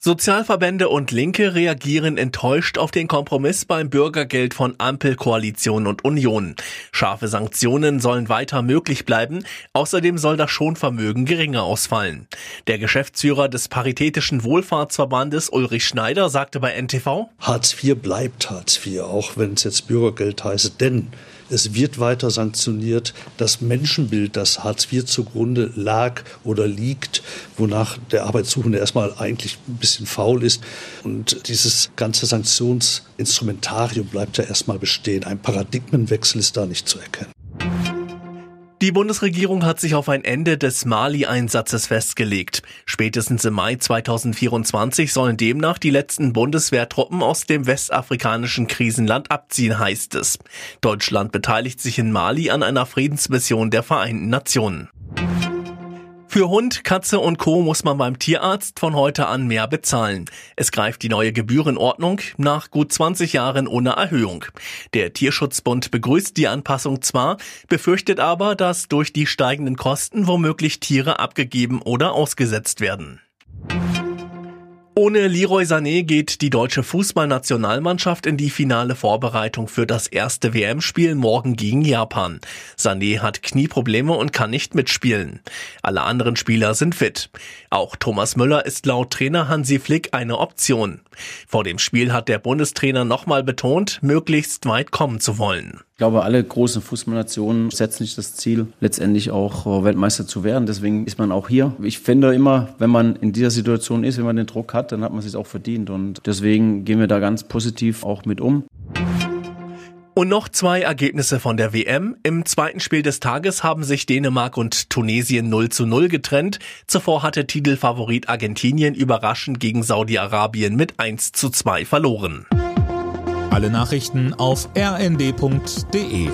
Sozialverbände und Linke reagieren enttäuscht auf den Kompromiss beim Bürgergeld von Ampel, Koalition und Union. Scharfe Sanktionen sollen weiter möglich bleiben. Außerdem soll das Schonvermögen geringer ausfallen. Der Geschäftsführer des Paritätischen Wohlfahrtsverbandes Ulrich Schneider sagte bei NTV, Hartz IV bleibt Hartz IV, auch wenn es jetzt Bürgergeld heißt, denn es wird weiter sanktioniert. Das Menschenbild, das Hartz IV zugrunde lag oder liegt, wonach der Arbeitssuchende erstmal eigentlich ein bisschen faul ist. Und dieses ganze Sanktionsinstrumentarium bleibt ja erstmal bestehen. Ein Paradigmenwechsel ist da nicht zu erkennen. Die Bundesregierung hat sich auf ein Ende des Mali-Einsatzes festgelegt. Spätestens im Mai 2024 sollen demnach die letzten Bundeswehrtruppen aus dem westafrikanischen Krisenland abziehen, heißt es. Deutschland beteiligt sich in Mali an einer Friedensmission der Vereinten Nationen. Für Hund, Katze und Co. muss man beim Tierarzt von heute an mehr bezahlen. Es greift die neue Gebührenordnung nach gut 20 Jahren ohne Erhöhung. Der Tierschutzbund begrüßt die Anpassung zwar, befürchtet aber, dass durch die steigenden Kosten womöglich Tiere abgegeben oder ausgesetzt werden. Ohne Leroy Sané geht die deutsche Fußballnationalmannschaft in die finale Vorbereitung für das erste WM-Spiel morgen gegen Japan. Sané hat Knieprobleme und kann nicht mitspielen. Alle anderen Spieler sind fit. Auch Thomas Müller ist laut Trainer Hansi Flick eine Option. Vor dem Spiel hat der Bundestrainer nochmal betont, möglichst weit kommen zu wollen. Ich glaube, alle großen Fußballnationen setzen sich das Ziel, letztendlich auch äh, Weltmeister zu werden. Deswegen ist man auch hier. Ich finde immer, wenn man in dieser Situation ist, wenn man den Druck hat, dann hat man es sich auch verdient. Und deswegen gehen wir da ganz positiv auch mit um. Und noch zwei Ergebnisse von der WM. Im zweiten Spiel des Tages haben sich Dänemark und Tunesien 0 zu 0 getrennt. Zuvor hatte Titelfavorit Argentinien überraschend gegen Saudi-Arabien mit 1 zu 2 verloren. Alle Nachrichten auf rnd.de